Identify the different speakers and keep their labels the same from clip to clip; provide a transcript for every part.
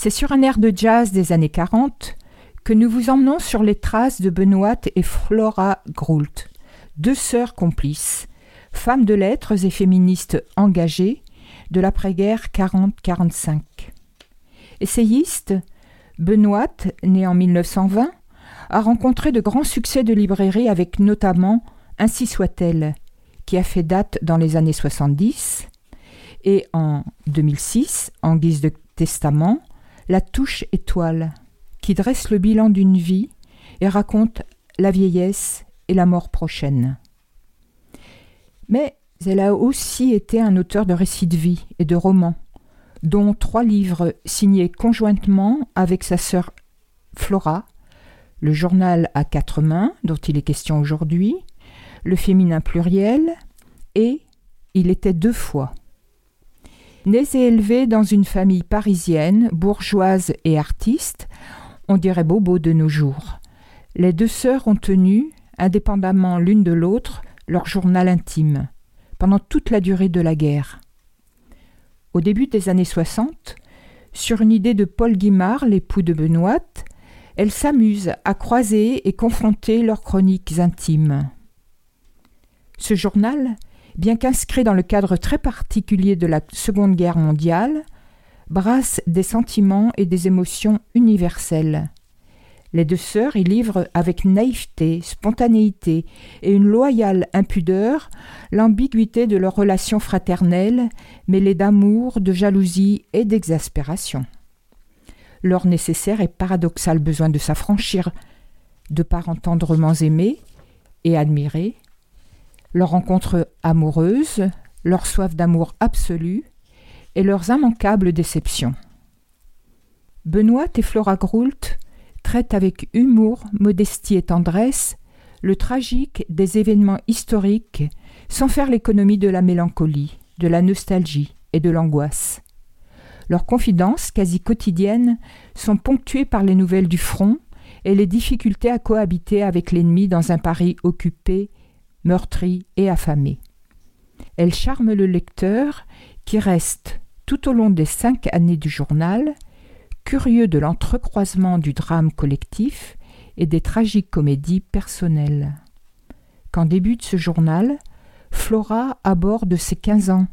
Speaker 1: C'est sur un air de jazz des années 40 que nous vous emmenons sur les traces de Benoît et Flora Groult, deux sœurs complices, femmes de lettres et féministes engagées de l'après-guerre 40-45. Essayiste, Benoît, né en 1920, a rencontré de grands succès de librairie avec notamment Ainsi soit-elle, qui a fait date dans les années 70, et en 2006, en guise de testament, La touche étoile, qui dresse le bilan d'une vie et raconte la vieillesse et la mort prochaine. Mais elle a aussi été un auteur de récits de vie et de romans, dont trois livres signés conjointement avec sa sœur Flora, le journal à quatre mains, dont il est question aujourd'hui, le féminin pluriel et Il était deux fois. Nés et élevés dans une famille parisienne, bourgeoise et artiste, on dirait bobo de nos jours. Les deux sœurs ont tenu, indépendamment l'une de l'autre, leur journal intime, pendant toute la durée de la guerre. Au début des années 60, sur une idée de Paul Guimard, l'époux de Benoît, elles s'amusent à croiser et confronter leurs chroniques intimes. Ce journal, bien qu'inscrit dans le cadre très particulier de la Seconde Guerre mondiale, brasse des sentiments et des émotions universelles. Les deux sœurs y livrent avec naïveté, spontanéité et une loyale impudeur l'ambiguïté de leur relation fraternelle, mêlée d'amour, de jalousie et d'exaspération. Leur nécessaire et paradoxal besoin de s'affranchir de parents tendrement aimés et admirés, leur rencontre amoureuse, leur soif d'amour absolu et leurs immanquables déceptions. Benoît et Flora Groult traitent avec humour, modestie et tendresse le tragique des événements historiques sans faire l'économie de la mélancolie, de la nostalgie et de l'angoisse. Leurs confidences, quasi quotidiennes, sont ponctuées par les nouvelles du front et les difficultés à cohabiter avec l'ennemi dans un Paris occupé, meurtri et affamé. Elles charment le lecteur qui reste, tout au long des cinq années du journal, curieux de l'entrecroisement du drame collectif et des tragiques comédies personnelles. Quand débute ce journal, Flora aborde ses quinze ans,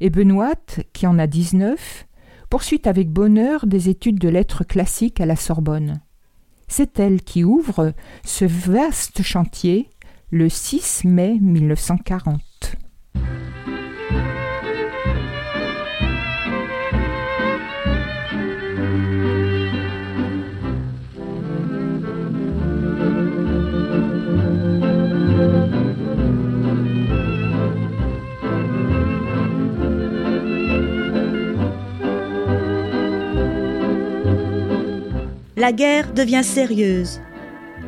Speaker 1: et Benoît, qui en a dix-neuf, poursuit avec bonheur des études de lettres classiques à la Sorbonne. C'est elle qui ouvre ce vaste chantier le 6 mai 1940.
Speaker 2: La guerre devient sérieuse.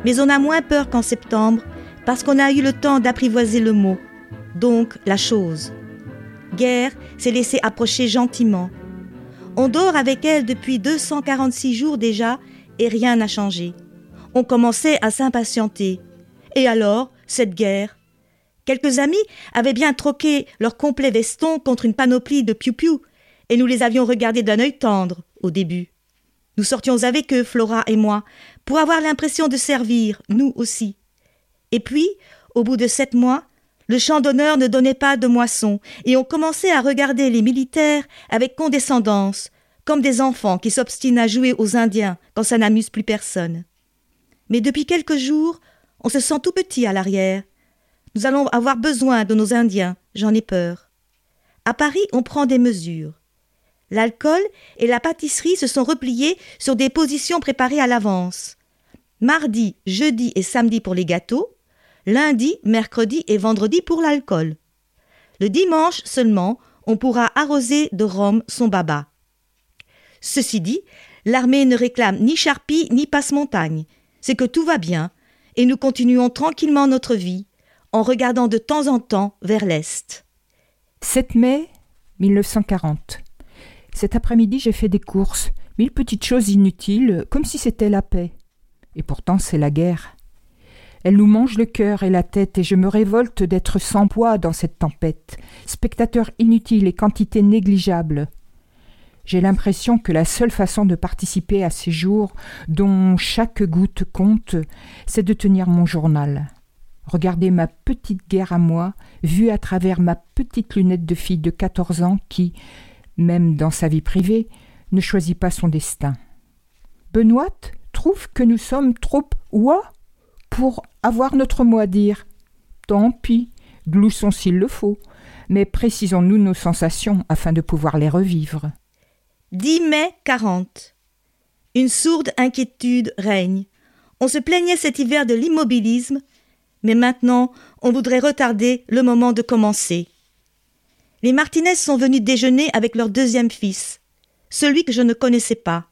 Speaker 2: Mais on a moins peur qu'en septembre parce qu'on a eu le temps d'apprivoiser le mot, donc la chose. Guerre s'est laissée approcher gentiment. On dort avec elle depuis 246 jours déjà et rien n'a changé. On commençait à s'impatienter. Et alors, cette guerre? Quelques amis avaient bien troqué leur complet veston contre une panoplie de piou-piou, et nous les avions regardés d'un œil tendre au début. Nous sortions avec eux, Flora et moi, pour avoir l'impression de servir, nous aussi. Et puis, au bout de sept mois, le champ d'honneur ne donnait pas de moisson, et on commençait à regarder les militaires avec condescendance, comme des enfants qui s'obstinent à jouer aux Indiens quand ça n'amuse plus personne. Mais depuis quelques jours, on se sent tout petit à l'arrière. Nous allons avoir besoin de nos Indiens, j'en ai peur. À Paris, on prend des mesures. L'alcool et la pâtisserie se sont repliés sur des positions préparées à l'avance. Mardi, jeudi et samedi pour les gâteaux, lundi, mercredi et vendredi pour l'alcool. Le dimanche seulement, on pourra arroser de rhum son baba. Ceci dit, l'armée ne réclame ni charpie ni passe-montagne. C'est que tout va bien, et nous continuons tranquillement notre vie, en regardant de temps en temps vers l'Est.
Speaker 1: 7 mai 1940. Cet après-midi, j'ai fait des courses, mille petites choses inutiles, comme si c'était la paix. Et pourtant, c'est la guerre. Elle nous mange le cœur et la tête, et je me révolte d'être sans poids dans cette tempête, spectateur inutile et quantité négligeable. J'ai l'impression que la seule façon de participer à ces jours, dont chaque goutte compte, c'est de tenir mon journal. Regarder ma petite guerre à moi, vue à travers ma petite lunette de fille de quatorze ans qui, même dans sa vie privée, ne choisit pas son destin. Benoît trouve que nous sommes trop ouah pour avoir notre mot à dire. Tant pis, gloussons s'il le faut, mais précisons-nous nos sensations afin de pouvoir les revivre.
Speaker 2: 10 mai 40. Une sourde inquiétude règne. On se plaignait cet hiver de l'immobilisme, mais maintenant on voudrait retarder le moment de commencer. Les Martinez sont venus déjeuner avec leur deuxième fils, celui que je ne connaissais pas,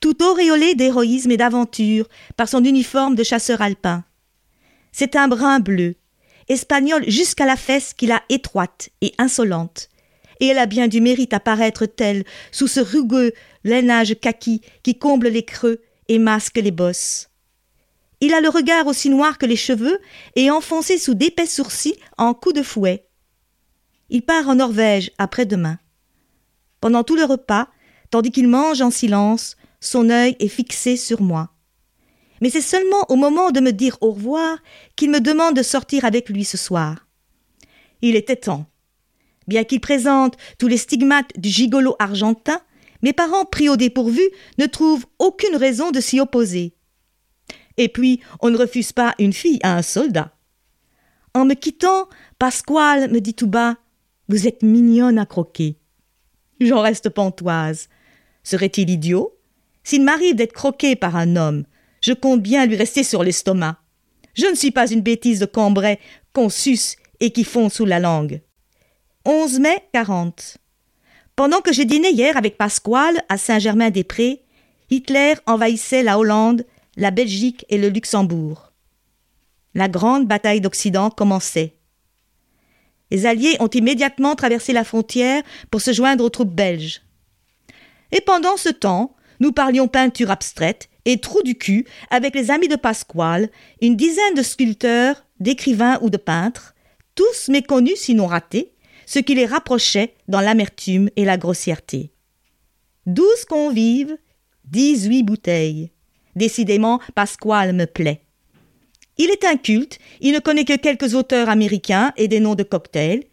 Speaker 2: tout auréolé d'héroïsme et d'aventure par son uniforme de chasseur alpin. C'est un brun bleu, espagnol jusqu'à la fesse qu'il a étroite et insolente, et elle a bien du mérite à paraître telle sous ce rugueux lainage kaki qui comble les creux et masque les bosses. Il a le regard aussi noir que les cheveux et enfoncé sous d'épais sourcils en coups de fouet. Il part en Norvège après-demain. Pendant tout le repas, tandis qu'il mange en silence, son œil est fixé sur moi. Mais c'est seulement au moment de me dire au revoir qu'il me demande de sortir avec lui ce soir. Il était temps. Bien qu'il présente tous les stigmates du gigolo argentin, mes parents, pris au dépourvu, ne trouvent aucune raison de s'y opposer. Et puis, on ne refuse pas une fille à un soldat. En me quittant, Pasquale me dit tout bas vous êtes mignonne à croquer. J'en reste pantoise. Serait-il idiot S'il m'arrive d'être croqué par un homme, je compte bien lui rester sur l'estomac. Je ne suis pas une bêtise de Cambrai qu'on suce et qui fond sous la langue. 11 mai 40. Pendant que j'ai dîné hier avec Pasquale à Saint-Germain-des-Prés, Hitler envahissait la Hollande, la Belgique et le Luxembourg. La grande bataille d'Occident commençait. Les Alliés ont immédiatement traversé la frontière pour se joindre aux troupes belges. Et pendant ce temps, nous parlions peinture abstraite et trou du cul avec les amis de Pasquale, une dizaine de sculpteurs, d'écrivains ou de peintres, tous méconnus sinon ratés, ce qui les rapprochait dans l'amertume et la grossièreté. Douze convives, dix-huit bouteilles. Décidément, Pasquale me plaît. Il est inculte, il ne connaît que quelques auteurs américains et des noms de cocktails,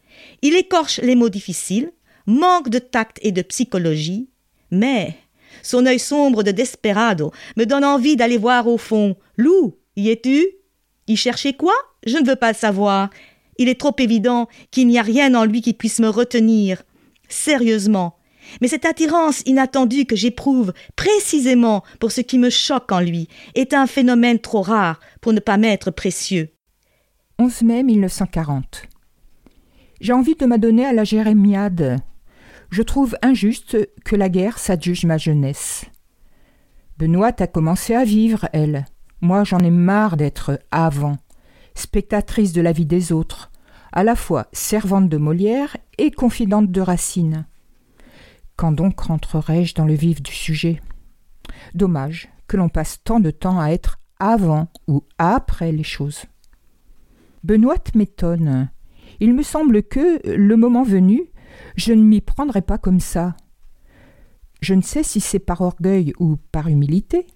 Speaker 2: il écorche les mots difficiles, manque de tact et de psychologie, mais son œil sombre de desperado me donne envie d'aller voir au fond. Lou, y es-tu? Y cherchait quoi? Je ne veux pas le savoir. Il est trop évident qu'il n'y a rien en lui qui puisse me retenir. Sérieusement, mais cette attirance inattendue que j'éprouve précisément pour ce qui me choque en lui est un phénomène trop rare pour ne pas m'être précieux.
Speaker 1: 11 mai 1940. J'ai envie de m'adonner à la jérémiade. Je trouve injuste que la guerre s'adjuge ma jeunesse. Benoît a commencé à vivre, elle. Moi, j'en ai marre d'être avant, spectatrice de la vie des autres, à la fois servante de Molière et confidente de Racine. Quand donc rentrerai-je dans le vif du sujet? Dommage que l'on passe tant de temps à être avant ou après les choses. Benoît m'étonne. Il me semble que, le moment venu, je ne m'y prendrai pas comme ça. Je ne sais si c'est par orgueil ou par humilité,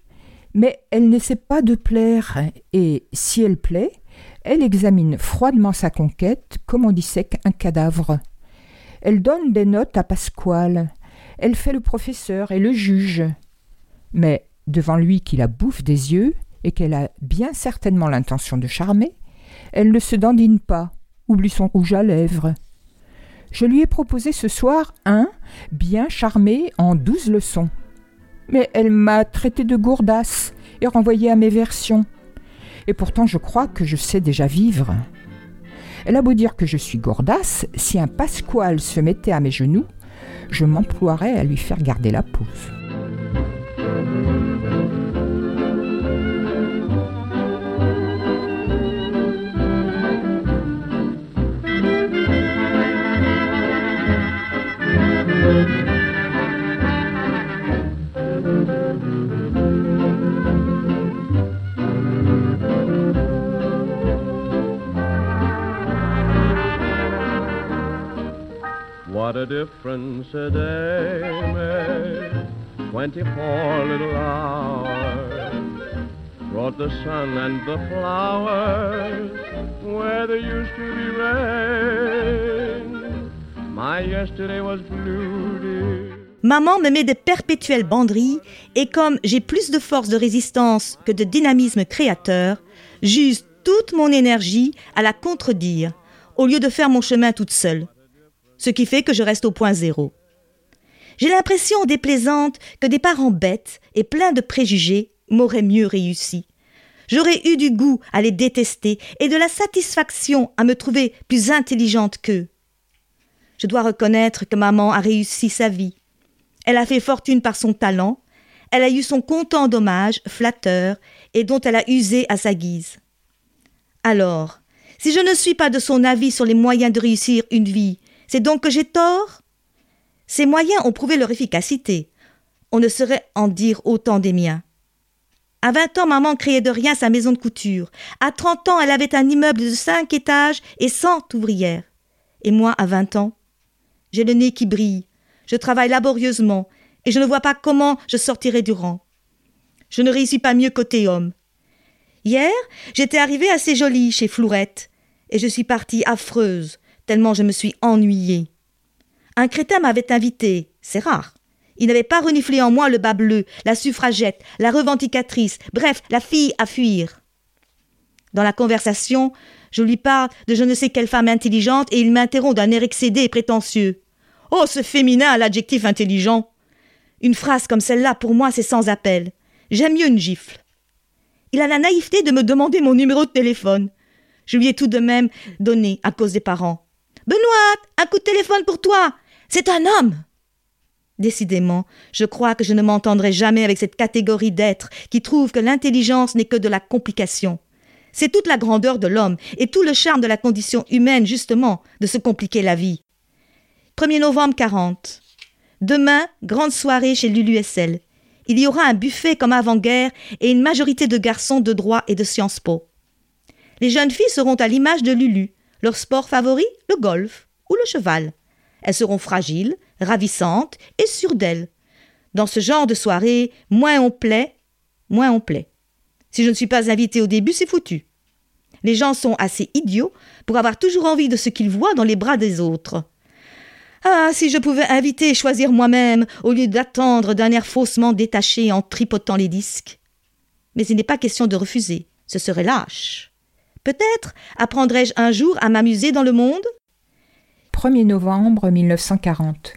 Speaker 1: mais elle n'essaie pas de plaire, et si elle plaît, elle examine froidement sa conquête comme on dissèque un cadavre. Elle donne des notes à Pasquale, elle fait le professeur et le juge. Mais devant lui qui la bouffe des yeux et qu'elle a bien certainement l'intention de charmer, elle ne se dandine pas, oublie son rouge à lèvres. Je lui ai proposé ce soir un, bien charmé en douze leçons. Mais elle m'a traité de gourdasse et renvoyé à mes versions. Et pourtant je crois que je sais déjà vivre. Elle a beau dire que je suis gourdasse, si un Pasquale se mettait à mes genoux, je m'emploierais à lui faire garder la pose.
Speaker 3: What a difference a day made. Twenty-four little hours brought the sun and the flowers where there used to be rain. My yesterday was blue, dear.
Speaker 2: Maman me met de perpétuelles banderies et comme j'ai plus de force de résistance que de dynamisme créateur, j'use toute mon énergie à la contredire au lieu de faire mon chemin toute seule ce qui fait que je reste au point zéro. J'ai l'impression déplaisante que des parents bêtes et pleins de préjugés m'auraient mieux réussi. J'aurais eu du goût à les détester et de la satisfaction à me trouver plus intelligente qu'eux. Je dois reconnaître que maman a réussi sa vie. Elle a fait fortune par son talent, elle a eu son content d'hommage flatteur et dont elle a usé à sa guise. Alors, si je ne suis pas de son avis sur les moyens de réussir une vie, c'est donc que j'ai tort? Ces moyens ont prouvé leur efficacité. On ne saurait en dire autant des miens. À vingt ans, maman créait de rien sa maison de couture. À trente ans, elle avait un immeuble de cinq étages et cent ouvrières. Et moi, à vingt ans, j'ai le nez qui brille. Je travaille laborieusement et je ne vois pas comment je sortirai du rang. Je ne réussis pas mieux côté homme. Hier, j'étais arrivée assez jolie chez Flourette et je suis partie affreuse, tellement je me suis ennuyée. Un crétin m'avait invité, c'est rare. Il n'avait pas reniflé en moi le bas bleu, la suffragette, la revendicatrice, bref, la fille à fuir. Dans la conversation, je lui parle de je ne sais quelle femme intelligente et il m'interrompt d'un air excédé et prétentieux. Oh, ce féminin à l'adjectif intelligent. Une phrase comme celle-là, pour moi, c'est sans appel. J'aime mieux une gifle. Il a la naïveté de me demander mon numéro de téléphone. Je lui ai tout de même donné à cause des parents. Benoît, un coup de téléphone pour toi. C'est un homme. Décidément, je crois que je ne m'entendrai jamais avec cette catégorie d'êtres qui trouvent que l'intelligence n'est que de la complication. C'est toute la grandeur de l'homme et tout le charme de la condition humaine, justement, de se compliquer la vie. 1er novembre 40. Demain, grande soirée chez l'ULUSL. Il y aura un buffet comme avant-guerre et une majorité de garçons de droit et de Sciences Po. Les jeunes filles seront à l'image de Lulu, leur sport favori, le golf ou le cheval. Elles seront fragiles, ravissantes et sûres d'elles. Dans ce genre de soirée, moins on plaît, moins on plaît. Si je ne suis pas invitée au début, c'est foutu. Les gens sont assez idiots pour avoir toujours envie de ce qu'ils voient dans les bras des autres. Ah, si je pouvais inviter et choisir moi-même, au lieu d'attendre d'un air faussement détaché en tripotant les disques. Mais il n'est pas question de refuser, ce serait lâche. Peut-être apprendrai-je un jour à m'amuser dans le monde?
Speaker 1: 1er novembre 1940.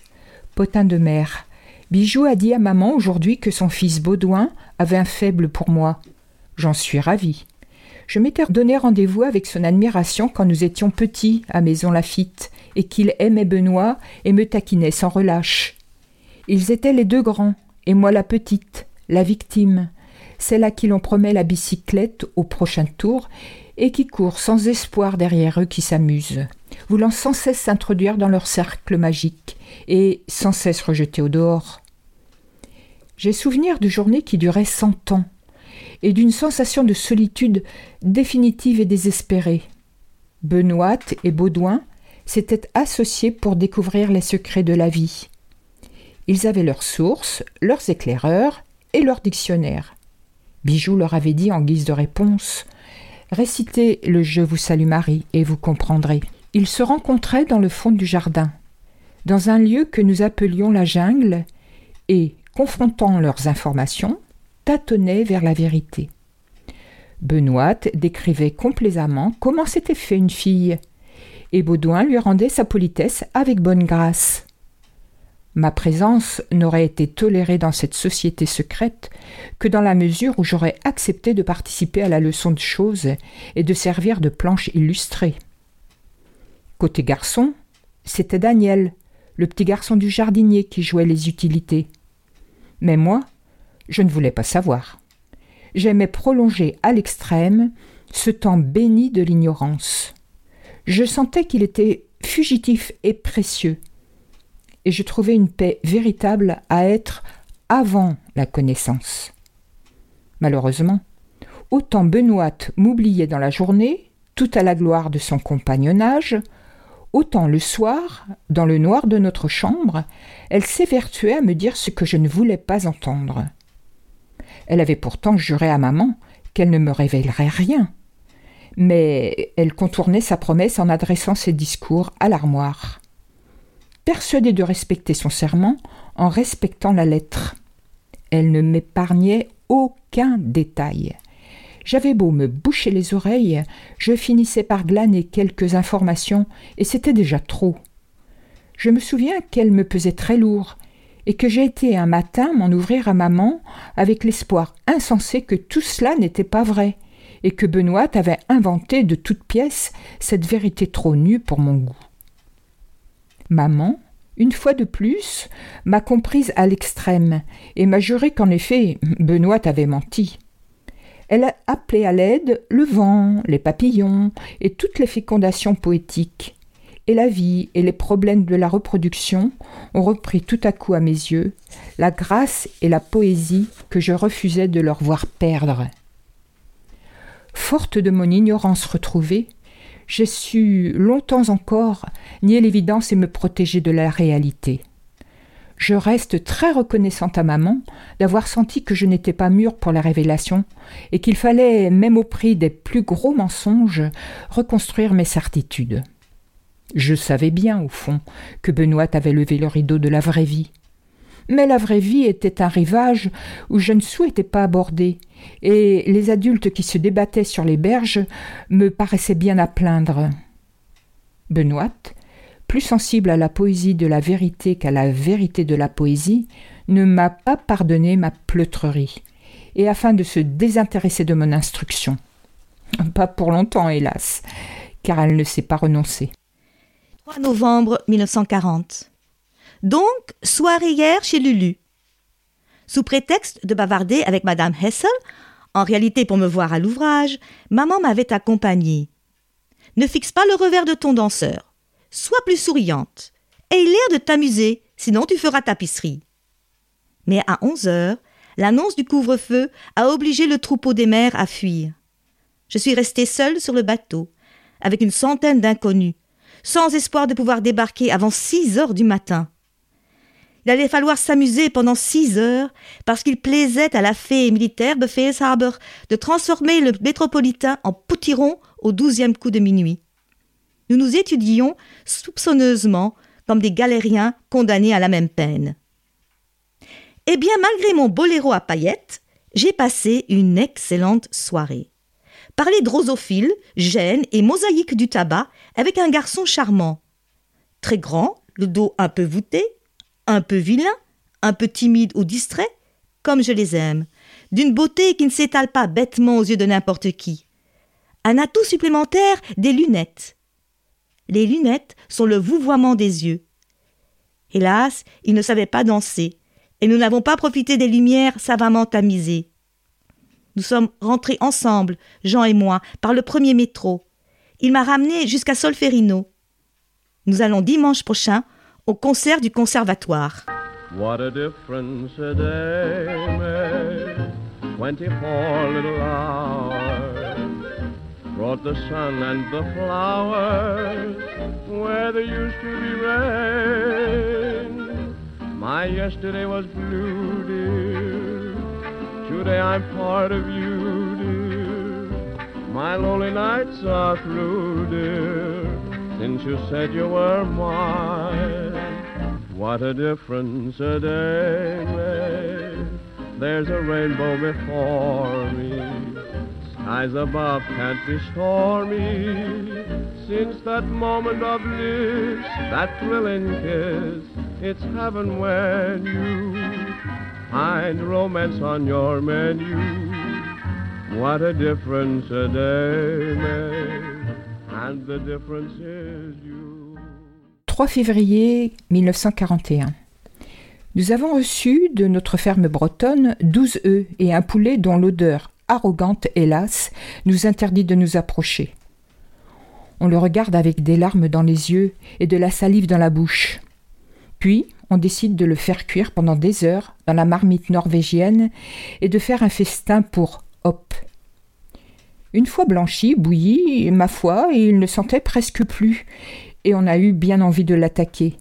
Speaker 1: Potin de mer. Bijou a dit à maman aujourd'hui que son fils Baudouin avait un faible pour moi. J'en suis ravie. Je m'étais donné rendez-vous avec son admiration quand nous étions petits à Maison Lafitte, et qu'il aimait Benoît et me taquinait sans relâche. Ils étaient les deux grands, et moi la petite, la victime, celle à qui l'on promet la bicyclette au prochain tour et qui courent sans espoir derrière eux qui s'amusent, voulant sans cesse s'introduire dans leur cercle magique et sans cesse rejeter au dehors. J'ai souvenir de journées qui duraient cent ans, et d'une sensation de solitude définitive et désespérée. Benoît et Baudouin s'étaient associés pour découvrir les secrets de la vie. Ils avaient leurs sources, leurs éclaireurs et leurs dictionnaires. Bijou leur avait dit en guise de réponse Récitez le Je vous salue Marie et vous comprendrez. Ils se rencontraient dans le fond du jardin. dans un lieu que nous appelions la jungle, et, confrontant leurs informations, tâtonnaient vers la vérité. Benoît décrivait complaisamment comment s'était fait une fille, et Baudouin lui rendait sa politesse avec bonne grâce. Ma présence n'aurait été tolérée dans cette société secrète que dans la mesure où j'aurais accepté de participer à la leçon de choses et de servir de planche illustrée. Côté garçon, c'était Daniel, le petit garçon du jardinier qui jouait les utilités. Mais moi, je ne voulais pas savoir. J'aimais prolonger à l'extrême ce temps béni de l'ignorance. Je sentais qu'il était fugitif et précieux, et je trouvais une paix véritable à être avant la connaissance. Malheureusement, autant Benoît m'oubliait dans la journée, tout à la gloire de son compagnonnage, autant le soir, dans le noir de notre chambre, elle s'évertuait à me dire ce que je ne voulais pas entendre. Elle avait pourtant juré à maman qu'elle ne me révélerait rien. Mais elle contournait sa promesse en adressant ses discours à l'armoire. Persuadée de respecter son serment en respectant la lettre. Elle ne m'épargnait aucun détail. J'avais beau me boucher les oreilles, je finissais par glaner quelques informations, et c'était déjà trop. Je me souviens qu'elle me pesait très lourd, et que j'ai été un matin m'en ouvrir à maman avec l'espoir insensé que tout cela n'était pas vrai, et que Benoît avait inventé de toutes pièces cette vérité trop nue pour mon goût. Maman, une fois de plus, m'a comprise à l'extrême, et m'a juré qu'en effet Benoît avait menti. Elle a appelé à l'aide le vent, les papillons et toutes les fécondations poétiques. Et la vie et les problèmes de la reproduction ont repris tout à coup à mes yeux la grâce et la poésie que je refusais de leur voir perdre. Forte de mon ignorance retrouvée, j'ai su longtemps encore nier l'évidence et me protéger de la réalité. Je reste très reconnaissante à maman d'avoir senti que je n'étais pas mûre pour la révélation et qu'il fallait, même au prix des plus gros mensonges, reconstruire mes certitudes. Je savais bien, au fond, que Benoît avait levé le rideau de la vraie vie. Mais la vraie vie était un rivage où je ne souhaitais pas aborder, et les adultes qui se débattaient sur les berges me paraissaient bien à plaindre. Benoît, plus sensible à la poésie de la vérité qu'à la vérité de la poésie, ne m'a pas pardonné ma pleutrerie, et afin de se désintéresser de mon instruction. Pas pour longtemps, hélas, car elle ne s'est pas renoncée.
Speaker 2: 3 novembre 1940. Donc, soirée hier chez Lulu. Sous prétexte de bavarder avec Madame Hessel, en réalité pour me voir à l'ouvrage, maman m'avait accompagnée. Ne fixe pas le revers de ton danseur. Sois plus souriante. Aie l'air de t'amuser, sinon tu feras tapisserie. Mais à onze heures, l'annonce du couvre-feu a obligé le troupeau des mères à fuir. Je suis restée seule sur le bateau, avec une centaine d'inconnus, sans espoir de pouvoir débarquer avant six heures du matin. Il allait falloir s'amuser pendant six heures, parce qu'il plaisait à la fée militaire Befehlshaber de transformer le métropolitain en potiron au douzième coup de minuit nous nous étudions soupçonneusement comme des galériens condamnés à la même peine. Eh bien, malgré mon boléro à paillettes, j'ai passé une excellente soirée. Parler drosophile, gêne et mosaïque du tabac avec un garçon charmant. Très grand, le dos un peu voûté, un peu vilain, un peu timide ou distrait, comme je les aime, d'une beauté qui ne s'étale pas bêtement aux yeux de n'importe qui. Un atout supplémentaire, des lunettes. Les lunettes sont le vouvoiement des yeux. Hélas, il ne savait pas danser, et nous n'avons pas profité des lumières savamment tamisées. Nous sommes rentrés ensemble, Jean et moi, par le premier métro. Il m'a ramené jusqu'à Solferino. Nous allons dimanche prochain au concert du conservatoire. What a difference a day brought the sun and the flowers where there used to be rain. My yesterday was blue, dear. Today I'm part of you, dear. My lonely nights are through, dear, since you said you were mine.
Speaker 3: What a difference a day makes. There's a rainbow before me. Skies above can't be stormy. Since that moment of bliss, that thrilling kiss, it's heaven when you find romance on your menu. What a difference a day makes. And the difference is you.
Speaker 1: 3 février 1941. Nous avons reçu de notre ferme bretonne 12 œufs et un poulet dont l'odeur arrogante, hélas, nous interdit de nous approcher. On le regarde avec des larmes dans les yeux et de la salive dans la bouche. Puis, on décide de le faire cuire pendant des heures dans la marmite norvégienne et de faire un festin pour Hop. Une fois blanchi, bouilli, ma foi, il ne sentait presque plus, et on a eu bien envie de l'attaquer.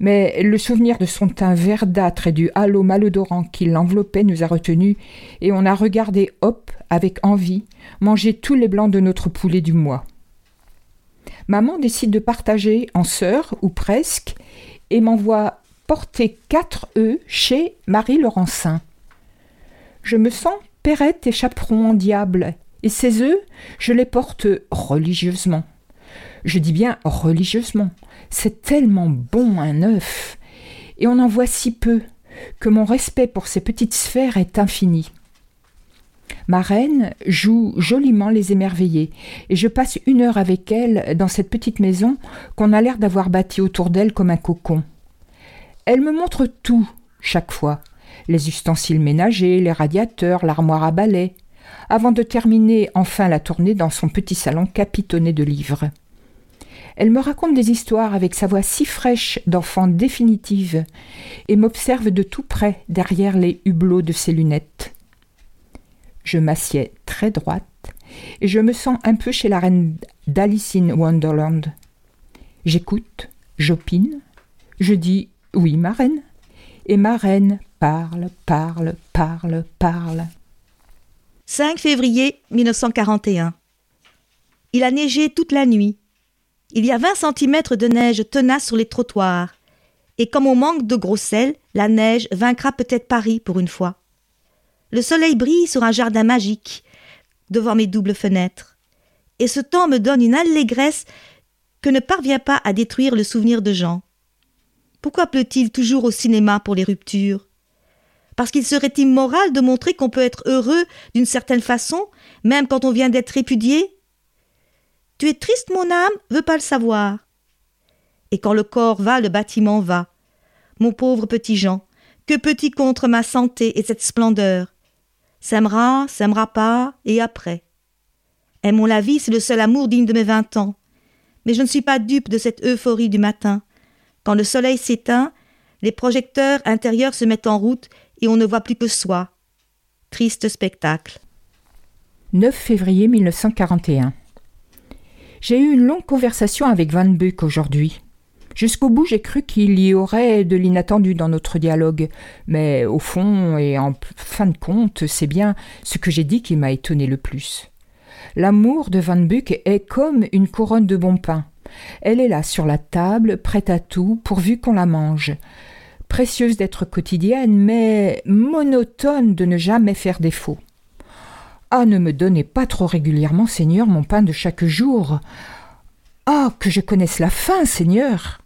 Speaker 1: Mais le souvenir de son teint verdâtre et du halo malodorant qui l'enveloppait nous a retenus, et on a regardé Hop avec envie manger tous les blancs de notre poulet du mois. Maman décide de partager en sœurs, ou presque, et m'envoie porter quatre œufs chez Marie Laurencin. Je me sens perrette et chaperon en diable, et ces œufs, je les porte religieusement. Je dis bien religieusement. C'est tellement bon un œuf. Et on en voit si peu que mon respect pour ces petites sphères est infini. Ma reine joue joliment les émerveillés, et je passe une heure avec elle dans cette petite maison qu'on a l'air d'avoir bâtie autour d'elle comme un cocon. Elle me montre tout, chaque fois les ustensiles ménagers, les radiateurs, l'armoire à balai, avant de terminer enfin la tournée dans son petit salon capitonné de livres. Elle me raconte des histoires avec sa voix si fraîche d'enfant définitive et m'observe de tout près derrière les hublots de ses lunettes. Je m'assieds très droite et je me sens un peu chez la reine d'Alice Wonderland. J'écoute, j'opine, je dis oui, ma reine, et ma reine parle, parle, parle, parle.
Speaker 2: 5 février 1941. Il a neigé toute la nuit. Il y a 20 cm de neige tenace sur les trottoirs. Et comme on manque de gros sel, la neige vaincra peut-être Paris pour une fois. Le soleil brille sur un jardin magique devant mes doubles fenêtres. Et ce temps me donne une allégresse que ne parvient pas à détruire le souvenir de Jean. Pourquoi pleut-il toujours au cinéma pour les ruptures? Parce qu'il serait immoral de montrer qu'on peut être heureux d'une certaine façon, même quand on vient d'être répudié Tu es triste, mon âme, veux pas le savoir. Et quand le corps va, le bâtiment va. Mon pauvre petit Jean, que petit contre ma santé et cette splendeur S'aimera, s'aimera pas, et après Aimons la vie, c'est le seul amour digne de mes vingt ans. Mais je ne suis pas dupe de cette euphorie du matin. Quand le soleil s'éteint, les projecteurs intérieurs se mettent en route et on ne voit plus que soi. Triste spectacle.
Speaker 1: 9 février 1941. J'ai eu une longue conversation avec Van Buck aujourd'hui. Jusqu'au bout, j'ai cru qu'il y aurait de l'inattendu dans notre dialogue, mais au fond et en fin de compte, c'est bien ce que j'ai dit qui m'a étonné le plus. L'amour de Van Buck est comme une couronne de bon pain. Elle est là sur la table, prête à tout, pourvu qu'on la mange. Précieuse d'être quotidienne, mais monotone de ne jamais faire défaut. Ah, ne me donnez pas trop régulièrement, Seigneur, mon pain de chaque jour. Ah, que je connaisse la fin, Seigneur.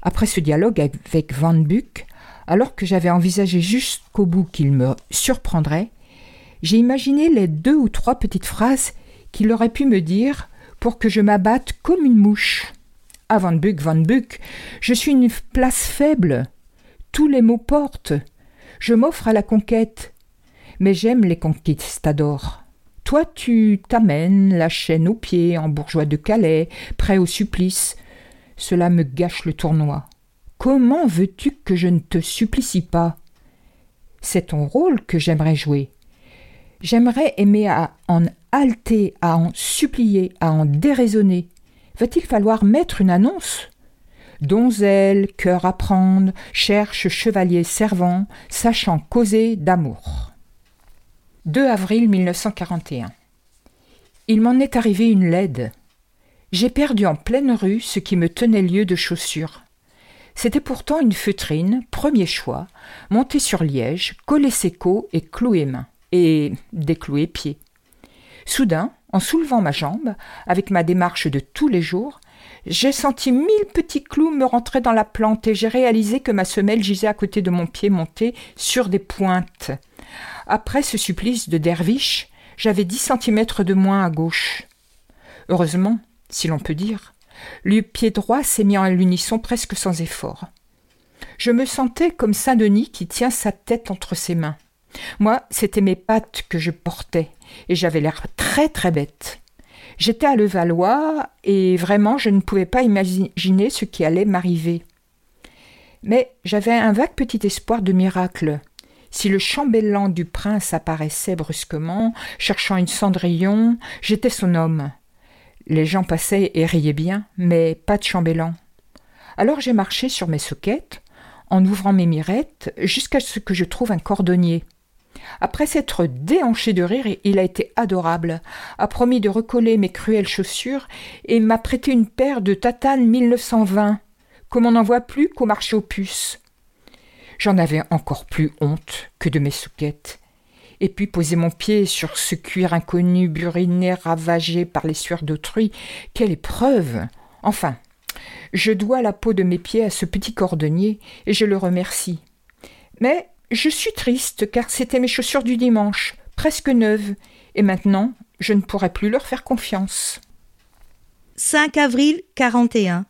Speaker 1: Après ce dialogue avec Van Buck, alors que j'avais envisagé jusqu'au bout qu'il me surprendrait, j'ai imaginé les deux ou trois petites phrases qu'il aurait pu me dire pour que je m'abatte comme une mouche. Ah, Van Buck, Van Buck, je suis une place faible. Tous les mots portent. Je m'offre à la conquête. Mais j'aime les conquistadors. Toi, tu t'amènes la chaîne aux pieds en bourgeois de Calais, prêt au supplice. Cela me gâche le tournoi. Comment veux-tu que je ne te supplicie pas? C'est ton rôle que j'aimerais jouer. J'aimerais aimer à en halter, à en supplier, à en déraisonner. Va-t-il falloir mettre une annonce? Donzelle, cœur à prendre, cherche chevalier servant, sachant causer d'amour. 2 avril 1941. Il m'en est arrivé une laide. J'ai perdu en pleine rue ce qui me tenait lieu de chaussures. C'était pourtant une feutrine, premier choix, montée sur liège, collée séco et clouée main, et déclouée pied. Soudain, en soulevant ma jambe, avec ma démarche de tous les jours, j'ai senti mille petits clous me rentrer dans la plante et j'ai réalisé que ma semelle gisait à côté de mon pied monté sur des pointes. Après ce supplice de derviche, j'avais dix centimètres de moins à gauche. Heureusement, si l'on peut dire, le pied droit s'est mis en l'unisson presque sans effort. Je me sentais comme Saint-Denis qui tient sa tête entre ses mains. Moi, c'était mes pattes que je portais, et j'avais l'air très très bête. J'étais à Levallois, et vraiment je ne pouvais pas imaginer ce qui allait m'arriver. Mais j'avais un vague petit espoir de miracle. Si le chambellan du prince apparaissait brusquement, cherchant une cendrillon, j'étais son homme. Les gens passaient et riaient bien, mais pas de chambellan. Alors j'ai marché sur mes soquettes, en ouvrant mes mirettes, jusqu'à ce que je trouve un cordonnier. Après s'être déhanché de rire, il a été adorable, a promis de recoller mes cruelles chaussures et m'a prêté une paire de tatanes 1920, comme on n'en voit plus qu'au marché aux puces. J'en avais encore plus honte que de mes souquettes. Et puis poser mon pied sur ce cuir inconnu, buriné, ravagé par les sueurs d'autrui, quelle épreuve. Enfin, je dois la peau de mes pieds à ce petit cordonnier, et je le remercie. Mais je suis triste, car c'étaient mes chaussures du dimanche, presque neuves, et maintenant je ne pourrai plus leur faire confiance.
Speaker 2: 5 avril 41.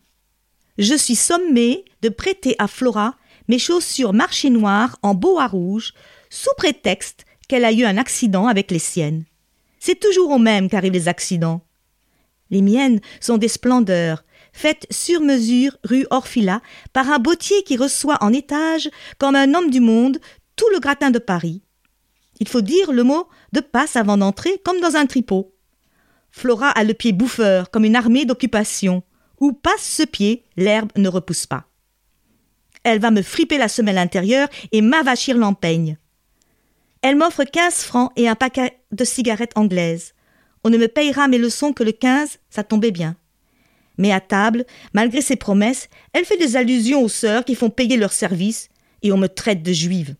Speaker 2: Je suis sommée de prêter à Flora mes chaussures marché noires en boa rouge, sous prétexte qu'elle a eu un accident avec les siennes. C'est toujours au même qu'arrivent les accidents. Les miennes sont des splendeurs, faites sur mesure rue Orfila par un bottier qui reçoit en étage, comme un homme du monde, tout le gratin de Paris. Il faut dire le mot de passe avant d'entrer, comme dans un tripot. Flora a le pied bouffeur, comme une armée d'occupation. Où passe ce pied, l'herbe ne repousse pas. Elle va me friper la semelle intérieure et m'avachir l'empeigne. Elle m'offre quinze francs et un paquet de cigarettes anglaises. On ne me payera mes leçons que le quinze, ça tombait bien. Mais à table, malgré ses promesses, elle fait des allusions aux sœurs qui font payer leurs services, et on me traite de juive.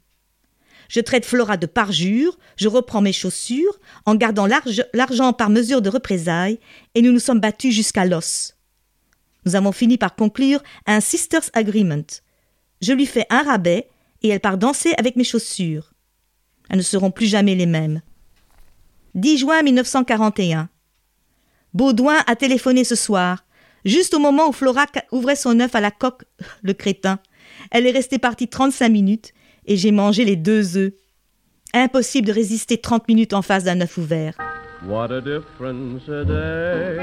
Speaker 2: Je traite Flora de parjure, je reprends mes chaussures, en gardant l'argent par mesure de représailles, et nous nous sommes battus jusqu'à l'os. Nous avons fini par conclure un Sisters Agreement. Je lui fais un rabais et elle part danser avec mes chaussures. Elles ne seront plus jamais les mêmes. 10 juin 1941. Baudouin a téléphoné ce soir, juste au moment où Flora ouvrait son œuf à la coque, le crétin. Elle est restée partie 35 minutes et j'ai mangé les deux œufs. Impossible de résister 30 minutes en face d'un œuf ouvert. What a difference a day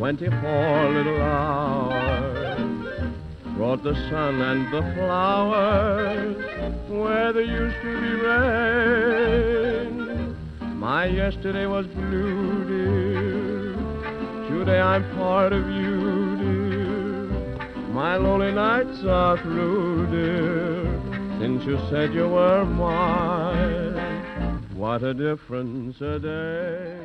Speaker 2: little hours. brought the sun and the flowers where there used to be rain. My yesterday was blue, dear. Today I'm part of you. My lonely nights are. Since you said you were what a difference a day.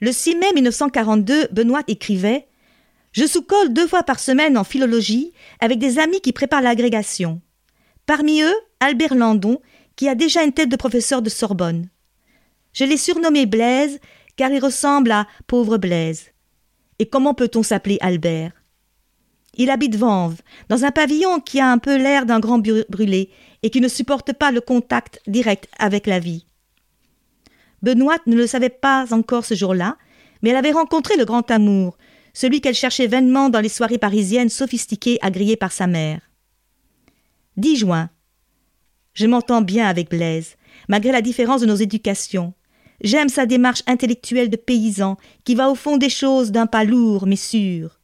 Speaker 2: Le 6 mai 1942, Benoît écrivait Je sous-colle deux fois par semaine en philologie avec des amis qui préparent l'agrégation. Parmi eux, Albert Landon, qui a déjà une tête de professeur de Sorbonne. Je l'ai surnommé Blaise, car il ressemble à pauvre Blaise. Et comment peut-on s'appeler Albert? Il habite Vanves, dans un pavillon qui a un peu l'air d'un grand brûlé et qui ne supporte pas le contact direct avec la vie. Benoît ne le savait pas encore ce jour-là, mais elle avait rencontré le grand amour, celui qu'elle cherchait vainement dans les soirées parisiennes sophistiquées agréées par sa mère. 10 juin. Je m'entends bien avec Blaise, malgré la différence de nos éducations. J'aime sa démarche intellectuelle de paysan, qui va au fond des choses d'un pas lourd mais sûr.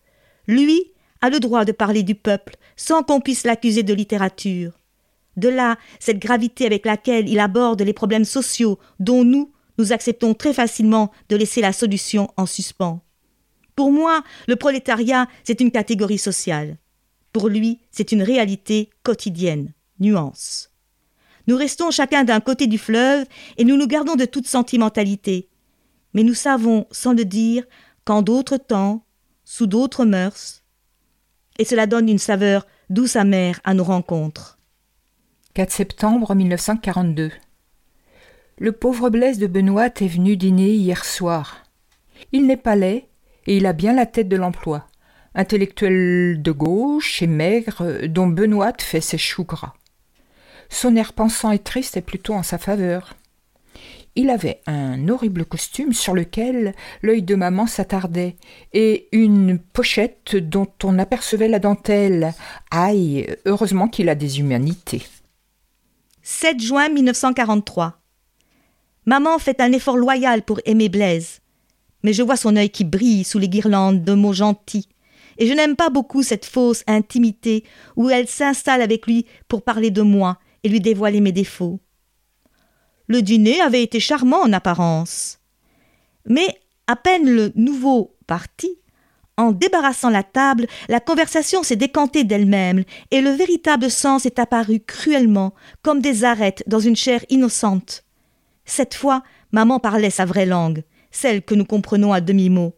Speaker 2: Lui a le droit de parler du peuple, sans qu'on puisse l'accuser de littérature. De là cette gravité avec laquelle il aborde les problèmes sociaux dont nous, nous acceptons très facilement de laisser la solution en suspens. Pour moi, le prolétariat, c'est une catégorie sociale. Pour lui, c'est une réalité quotidienne. Nuance. Nous restons chacun d'un côté du fleuve et nous nous gardons de toute sentimentalité. Mais nous savons, sans le dire, qu'en d'autres temps, sous d'autres mœurs, et cela donne une saveur douce amère à nos rencontres.
Speaker 1: 4 septembre 1942. Le pauvre Blaise de Benoît est venu dîner hier soir. Il n'est pas laid et il a bien la tête de l'emploi. Intellectuel de gauche et maigre, dont Benoît fait ses choux gras. Son air pensant et triste est plutôt en sa faveur. Il avait un horrible costume sur lequel l'œil de maman s'attardait, et une pochette dont on apercevait la dentelle. Aïe, heureusement qu'il a des humanités.
Speaker 2: 7 juin 1943. Maman fait un effort loyal pour aimer Blaise. Mais je vois son œil qui brille sous les guirlandes de mots gentils. Et je n'aime pas beaucoup cette fausse intimité où elle s'installe avec lui pour parler de moi et lui dévoiler mes défauts. Le dîner avait été charmant en apparence. Mais à peine le nouveau parti, en débarrassant la table, la conversation s'est décantée d'elle-même, et le véritable sens est apparu cruellement, comme des arêtes dans une chair innocente. Cette fois, maman parlait sa vraie langue, celle que nous comprenons à demi-mot.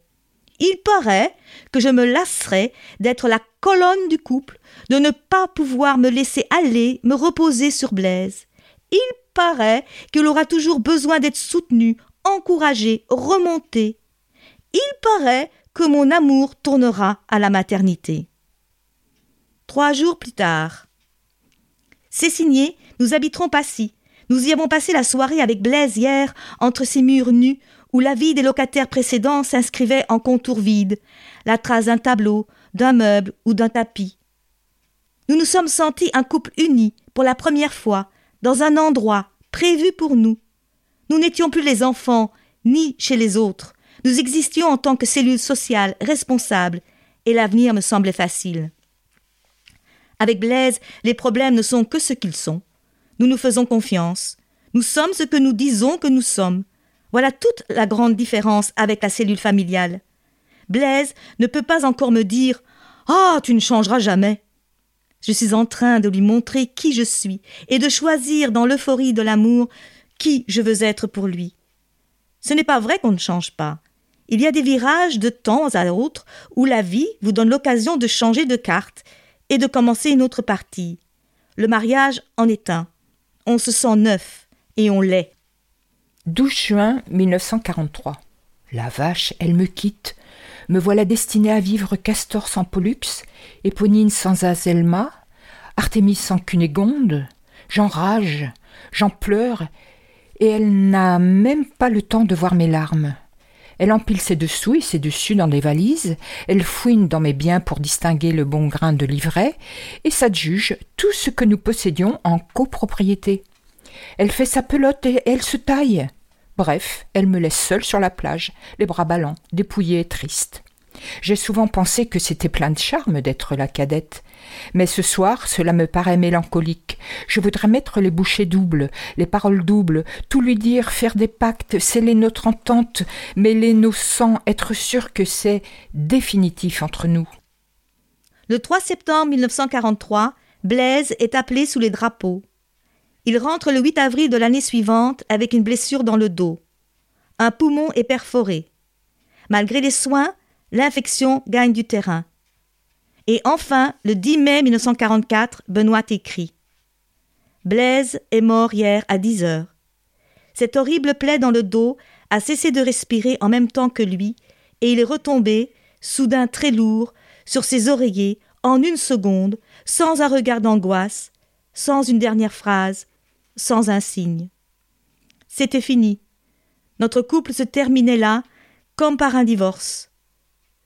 Speaker 2: Il paraît que je me lasserais d'être la colonne du couple, de ne pas pouvoir me laisser aller, me reposer sur Blaise. Il paraît qu'il aura toujours besoin d'être soutenu, encouragé, remonté. Il paraît que mon amour tournera à la maternité. Trois jours plus tard. C'est signé, nous habiterons Passy. Nous y avons passé la soirée avec Blaise hier, entre ces murs nus, où la vie des locataires précédents s'inscrivait en contours vides, la trace d'un tableau, d'un meuble ou d'un tapis. Nous nous sommes sentis un couple uni, pour la première fois, dans un endroit prévu pour nous. Nous n'étions plus les enfants, ni chez les autres. Nous existions en tant que cellules sociales responsables, et l'avenir me semblait facile. Avec Blaise, les problèmes ne sont que ce qu'ils sont. Nous nous faisons confiance. Nous sommes ce que nous disons que nous sommes. Voilà toute la grande différence avec la cellule familiale. Blaise ne peut pas encore me dire Ah, tu ne changeras jamais. Je suis en train de lui montrer qui je suis et de choisir dans l'euphorie de l'amour qui je veux être pour lui. Ce n'est pas vrai qu'on ne change pas. Il y a des virages de temps à autre où la vie vous donne l'occasion de changer de carte et de commencer une autre partie. Le mariage en est un. On se sent neuf et on l'est.
Speaker 1: 12 juin 1943. La vache, elle me quitte. Me voilà destinée à vivre Castor sans Pollux, Éponine sans Azelma, Artémis sans Cunégonde. J'enrage, j'en pleure, et elle n'a même pas le temps de voir mes larmes. Elle empile ses dessous et ses dessus dans des valises, elle fouine dans mes biens pour distinguer le bon grain de livret, et s'adjuge tout ce que nous possédions en copropriété. Elle fait sa pelote et elle se taille. Bref, elle me laisse seule sur la plage, les bras ballants, dépouillée et triste. J'ai souvent pensé que c'était plein de charme d'être la cadette. Mais ce soir, cela me paraît mélancolique. Je voudrais mettre les bouchées doubles, les paroles doubles, tout lui dire, faire des pactes, sceller notre entente, mêler nos sangs, être sûr que c'est définitif entre nous.
Speaker 2: Le 3 septembre 1943, Blaise est appelé sous les drapeaux. Il rentre le 8 avril de l'année suivante avec une blessure dans le dos. Un poumon est perforé. Malgré les soins, l'infection gagne du terrain. Et enfin, le 10 mai 1944, Benoît écrit Blaise est mort hier à 10 heures. Cette horrible plaie dans le dos a cessé de respirer en même temps que lui, et il est retombé, soudain très lourd, sur ses oreillers en une seconde, sans un regard d'angoisse, sans une dernière phrase, sans un signe. C'était fini. Notre couple se terminait là, comme par un divorce.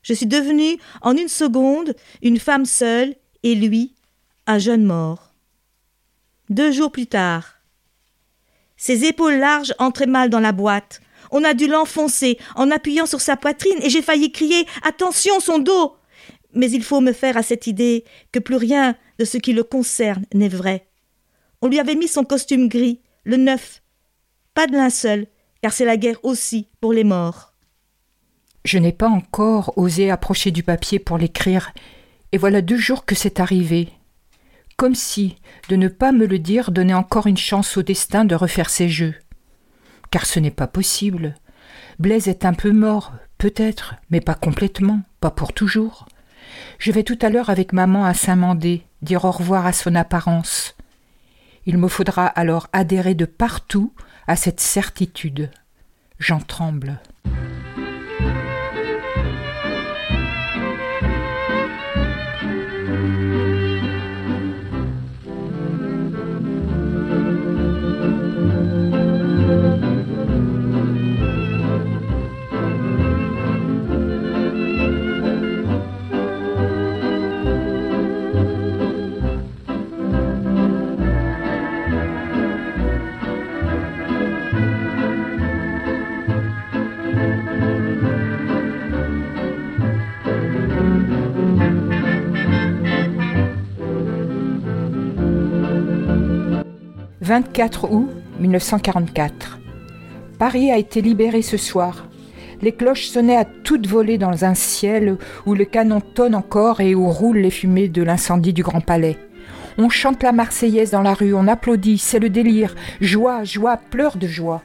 Speaker 2: Je suis devenue en une seconde une femme seule et lui un jeune mort. Deux jours plus tard. Ses épaules larges entraient mal dans la boîte. On a dû l'enfoncer en appuyant sur sa poitrine et j'ai failli crier Attention, son dos Mais il faut me faire à cette idée que plus rien de ce qui le concerne n'est vrai. On lui avait mis son costume gris, le neuf. Pas de linceul, car c'est la guerre aussi pour les morts.
Speaker 1: Je n'ai pas encore osé approcher du papier pour l'écrire, et voilà deux jours que c'est arrivé. Comme si, de ne pas me le dire, donnait encore une chance au destin de refaire ses jeux. Car ce n'est pas possible. Blaise est un peu mort, peut-être, mais pas complètement, pas pour toujours. Je vais tout à l'heure avec maman à Saint-Mandé dire au revoir à son apparence. Il me faudra alors adhérer de partout à cette certitude. J'en tremble. 24 août 1944. Paris a été libéré ce soir. Les cloches sonnaient à toute volée dans un ciel où le canon tonne encore et où roulent les fumées de l'incendie du Grand Palais. On chante la Marseillaise dans la rue, on applaudit, c'est le délire. Joie, joie, pleure de joie.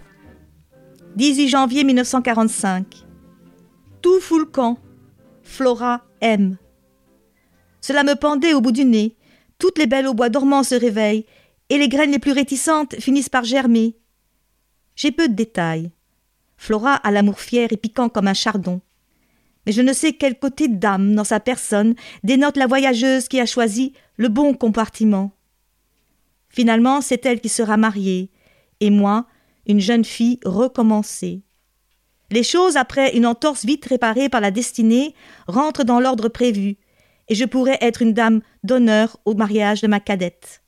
Speaker 2: 18 janvier 1945. Tout fout le camp. Flora aime. Cela me pendait au bout du nez. Toutes les belles au bois dormant se réveillent et les graines les plus réticentes finissent par germer. J'ai peu de détails. Flora a l'amour fier et piquant comme un chardon. Mais je ne sais quel côté d'âme dans sa personne dénote la voyageuse qui a choisi le bon compartiment. Finalement, c'est elle qui sera mariée, et moi, une jeune fille recommencée. Les choses, après une entorse vite réparée par la destinée, rentrent dans l'ordre prévu, et je pourrais être une dame d'honneur au mariage de ma cadette.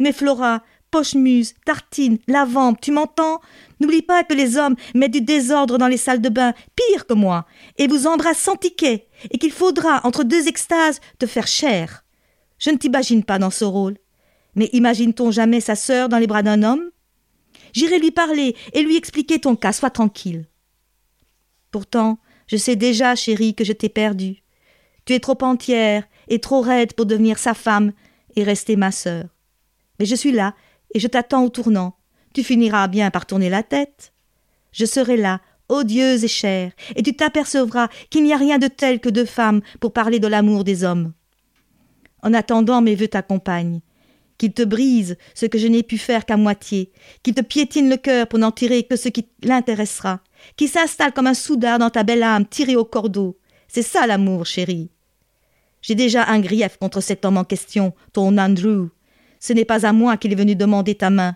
Speaker 2: Mais Flora, Pochemuse, Tartine, Lavampe, tu m'entends? N'oublie pas que les hommes mettent du désordre dans les salles de bain, pire que moi, et vous embrassent sans ticket, et qu'il faudra, entre deux extases, te faire cher. Je ne t'imagine pas dans ce rôle. Mais imagine-t-on jamais sa sœur dans les bras d'un homme? J'irai lui parler et lui expliquer ton cas, sois tranquille. Pourtant, je sais déjà, chérie, que je t'ai perdue. Tu es trop entière et trop raide pour devenir sa femme et rester ma sœur. Mais je suis là, et je t'attends au tournant. Tu finiras bien par tourner la tête. Je serai là, odieuse et chère, et tu t'apercevras qu'il n'y a rien de tel que deux femmes pour parler de l'amour des hommes. En attendant, mes vœux t'accompagnent, qu'il te brise ce que je n'ai pu faire qu'à moitié, qu'il te piétine le cœur pour n'en tirer que ce qui l'intéressera, qu'il s'installe comme un soudard dans ta belle âme tirée au cordeau. C'est ça l'amour, chérie. J'ai déjà un grief contre cet homme en question, ton Andrew. Ce n'est pas à moi qu'il est venu demander ta main.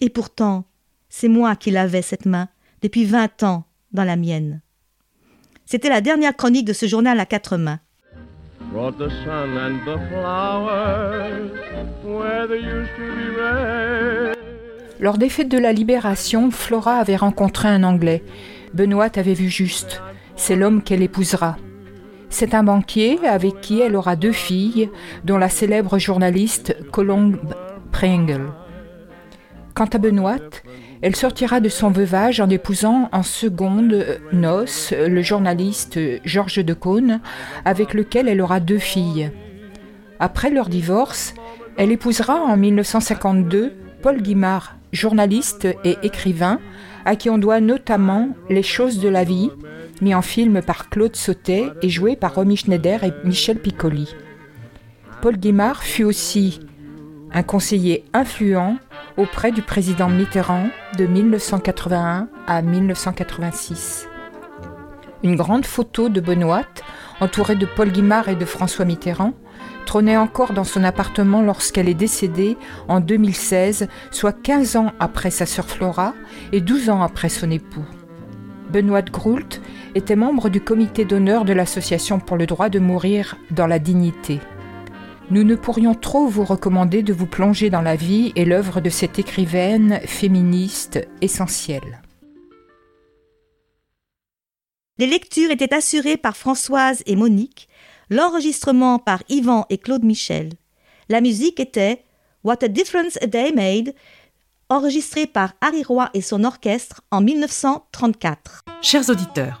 Speaker 2: Et pourtant, c'est moi qui l'avais, cette main, depuis vingt ans, dans la mienne. C'était la dernière chronique de ce journal à quatre mains.
Speaker 1: Lors des fêtes de la Libération, Flora avait rencontré un Anglais. Benoît avait vu juste. C'est l'homme qu'elle épousera. C'est un banquier avec qui elle aura deux filles, dont la célèbre journaliste Colombe Pringle. Quant à Benoît, elle sortira de son veuvage en épousant en seconde noce le journaliste Georges de Caunes, avec lequel elle aura deux filles. Après leur divorce, elle épousera en 1952 Paul Guimard, journaliste et écrivain, à qui on doit notamment Les choses de la vie, mis en film par Claude Sautet et joué par Romy Schneider et Michel Piccoli. Paul Guimard fut aussi un conseiller influent auprès du président Mitterrand de 1981 à 1986. Une grande photo de Benoît, entourée de Paul Guimard et de François Mitterrand, trônait encore dans son appartement lorsqu'elle est décédée en 2016, soit 15 ans après sa sœur Flora et 12 ans après son époux. Benoît Groult était membre du comité d'honneur de l'Association pour le droit de mourir dans la dignité. Nous ne pourrions trop vous recommander de vous plonger dans la vie et l'œuvre de cette écrivaine féministe essentielle.
Speaker 2: Les lectures étaient assurées par Françoise et Monique, l'enregistrement par Yvan et Claude Michel. La musique était What a Difference a Day Made, enregistré par Harry Roy et son orchestre en 1934.
Speaker 4: Chers auditeurs,